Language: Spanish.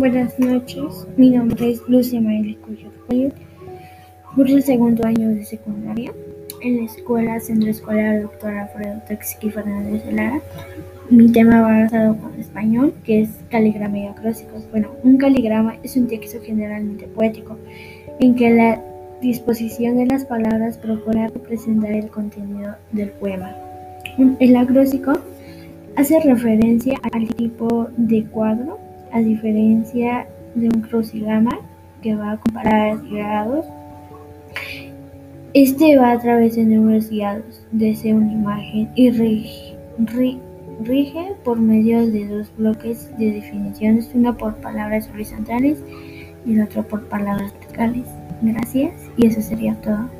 Buenas noches, mi nombre es Lucia María Cuyo curso el segundo año de secundaria en la escuela Centro Escolar Dr. Alfredo Texqui Fernández de Lara. Mi tema va basado con español, que es caligrama y acrósticos. Bueno, un caligrama es un texto generalmente poético, en que la disposición de las palabras procura representar el contenido del poema. El acróstico hace referencia al tipo de cuadro a diferencia de un crucigrama que va a comparar grados, este va a través de números guiados desde una imagen y rige, rige por medio de dos bloques de definiciones, uno por palabras horizontales y el otro por palabras verticales. Gracias y eso sería todo.